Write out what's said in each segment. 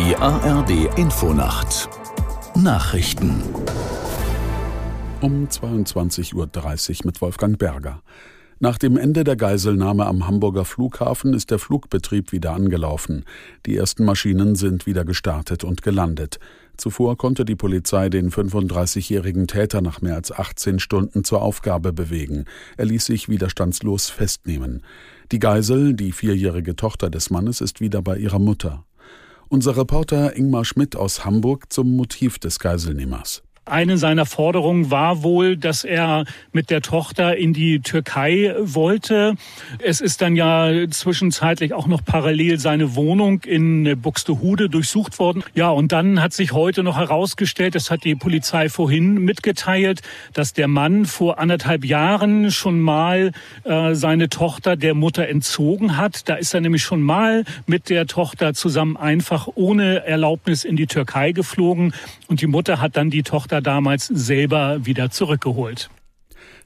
Die ARD Infonacht Nachrichten um 22.30 Uhr mit Wolfgang Berger. Nach dem Ende der Geiselnahme am Hamburger Flughafen ist der Flugbetrieb wieder angelaufen. Die ersten Maschinen sind wieder gestartet und gelandet. Zuvor konnte die Polizei den 35-jährigen Täter nach mehr als 18 Stunden zur Aufgabe bewegen. Er ließ sich widerstandslos festnehmen. Die Geisel, die vierjährige Tochter des Mannes, ist wieder bei ihrer Mutter. Unser Reporter Ingmar Schmidt aus Hamburg zum Motiv des Geiselnehmers. Eine seiner Forderungen war wohl, dass er mit der Tochter in die Türkei wollte. Es ist dann ja zwischenzeitlich auch noch parallel seine Wohnung in Buxtehude durchsucht worden. Ja, und dann hat sich heute noch herausgestellt, das hat die Polizei vorhin mitgeteilt, dass der Mann vor anderthalb Jahren schon mal äh, seine Tochter der Mutter entzogen hat. Da ist er nämlich schon mal mit der Tochter zusammen einfach ohne Erlaubnis in die Türkei geflogen und die Mutter hat dann die Tochter damals selber wieder zurückgeholt.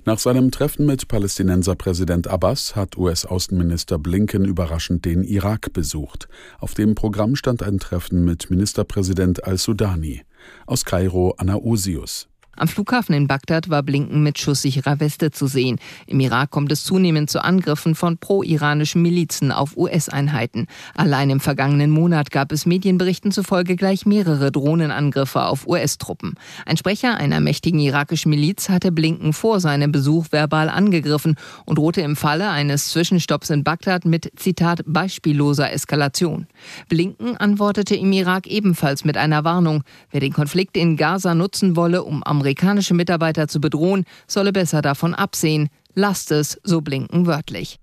Nach seinem Treffen mit Palästinenserpräsident Abbas hat US-Außenminister Blinken überraschend den Irak besucht. Auf dem Programm stand ein Treffen mit Ministerpräsident al-Sudani. Aus Kairo Anna Osius. Am Flughafen in Bagdad war Blinken mit schusssicherer Weste zu sehen. Im Irak kommt es zunehmend zu Angriffen von pro-iranischen Milizen auf US-Einheiten. Allein im vergangenen Monat gab es Medienberichten zufolge gleich mehrere Drohnenangriffe auf US-Truppen. Ein Sprecher einer mächtigen irakischen Miliz hatte Blinken vor seinem Besuch verbal angegriffen und drohte im Falle eines Zwischenstopps in Bagdad mit, Zitat, beispielloser Eskalation. Blinken antwortete im Irak ebenfalls mit einer Warnung. Wer den Konflikt in Gaza nutzen wolle, um am amerikanische Mitarbeiter zu bedrohen, solle besser davon absehen. Lasst es, so blinken wörtlich.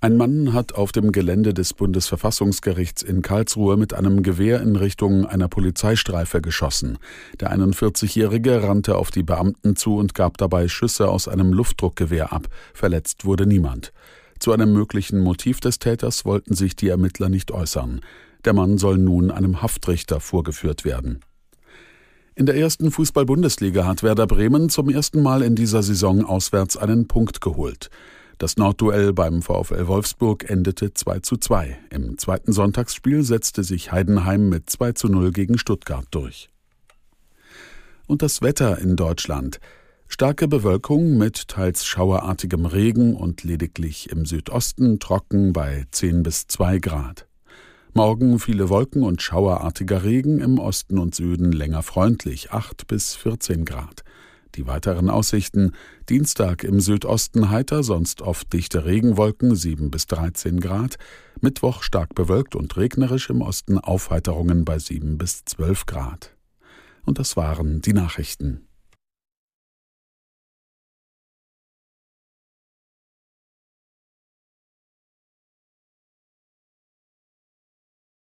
Ein Mann hat auf dem Gelände des Bundesverfassungsgerichts in Karlsruhe mit einem Gewehr in Richtung einer Polizeistreife geschossen. Der 41-Jährige rannte auf die Beamten zu und gab dabei Schüsse aus einem Luftdruckgewehr ab. Verletzt wurde niemand. Zu einem möglichen Motiv des Täters wollten sich die Ermittler nicht äußern. Der Mann soll nun einem Haftrichter vorgeführt werden. In der ersten Fußball-Bundesliga hat Werder Bremen zum ersten Mal in dieser Saison auswärts einen Punkt geholt. Das Nordduell beim VfL Wolfsburg endete 2 zu 2. Im zweiten Sonntagsspiel setzte sich Heidenheim mit 2 zu 0 gegen Stuttgart durch. Und das Wetter in Deutschland. Starke Bewölkung mit teils schauerartigem Regen und lediglich im Südosten trocken bei 10 bis 2 Grad. Morgen viele Wolken und schauerartiger Regen, im Osten und Süden länger freundlich, 8 bis 14 Grad. Die weiteren Aussichten Dienstag im Südosten heiter, sonst oft dichte Regenwolken 7 bis 13 Grad, Mittwoch stark bewölkt und regnerisch im Osten Aufheiterungen bei 7 bis 12 Grad. Und das waren die Nachrichten.